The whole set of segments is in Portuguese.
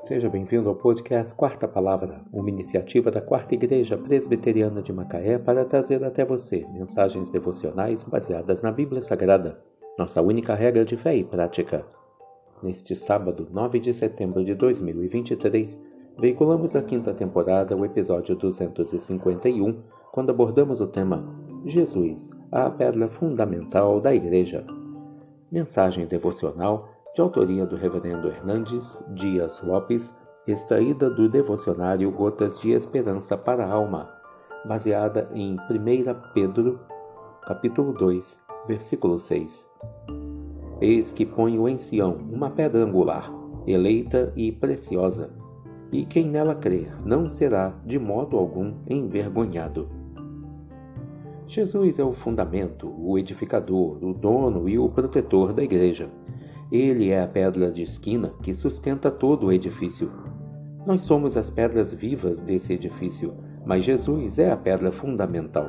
Seja bem-vindo ao podcast Quarta Palavra, uma iniciativa da Quarta Igreja Presbiteriana de Macaé para trazer até você mensagens devocionais baseadas na Bíblia Sagrada, nossa única regra de fé e prática. Neste sábado, 9 de setembro de 2023, veiculamos da quinta temporada o episódio 251, quando abordamos o tema Jesus, a pedra fundamental da Igreja. Mensagem devocional de autoria do Reverendo Hernandes Dias Lopes, extraída do devocionário Gotas de Esperança para a Alma, baseada em 1 Pedro, capítulo 2, versículo 6. Eis que ponho em Sião uma pedra angular, eleita e preciosa, e quem nela crer não será de modo algum envergonhado. Jesus é o fundamento, o edificador, o dono e o protetor da igreja ele é a pedra de esquina que sustenta todo o edifício. Nós somos as pedras vivas desse edifício, mas Jesus é a pedra fundamental.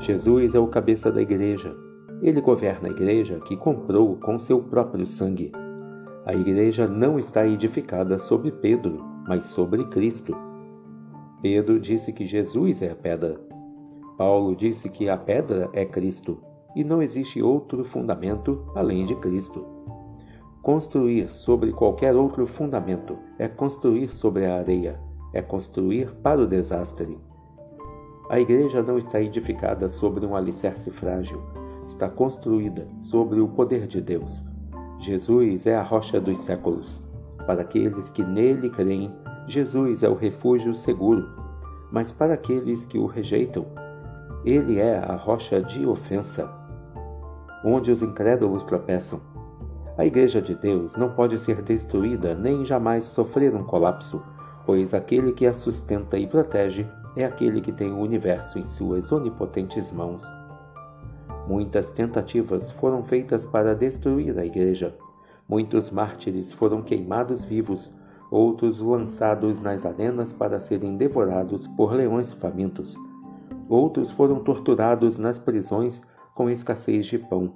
Jesus é o cabeça da igreja. Ele governa a igreja que comprou com seu próprio sangue. A igreja não está edificada sobre Pedro, mas sobre Cristo. Pedro disse que Jesus é a pedra. Paulo disse que a pedra é Cristo e não existe outro fundamento além de Cristo. Construir sobre qualquer outro fundamento é construir sobre a areia, é construir para o desastre. A igreja não está edificada sobre um alicerce frágil, está construída sobre o poder de Deus. Jesus é a rocha dos séculos. Para aqueles que nele creem, Jesus é o refúgio seguro, mas para aqueles que o rejeitam, ele é a rocha de ofensa, onde os incrédulos tropeçam a Igreja de Deus não pode ser destruída nem jamais sofrer um colapso, pois aquele que a sustenta e protege é aquele que tem o universo em suas onipotentes mãos. Muitas tentativas foram feitas para destruir a Igreja. Muitos mártires foram queimados vivos, outros lançados nas arenas para serem devorados por leões famintos. Outros foram torturados nas prisões com escassez de pão.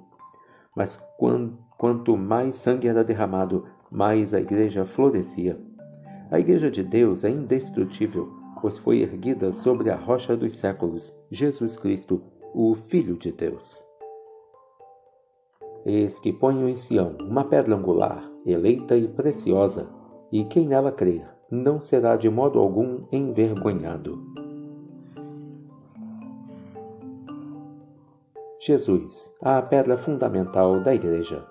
Mas quando Quanto mais sangue era derramado, mais a igreja florescia. A igreja de Deus é indestrutível, pois foi erguida sobre a rocha dos séculos, Jesus Cristo, o Filho de Deus. Eis que ponho em Sião uma pedra angular, eleita e preciosa, e quem nela crer não será de modo algum envergonhado. Jesus, a pedra fundamental da Igreja.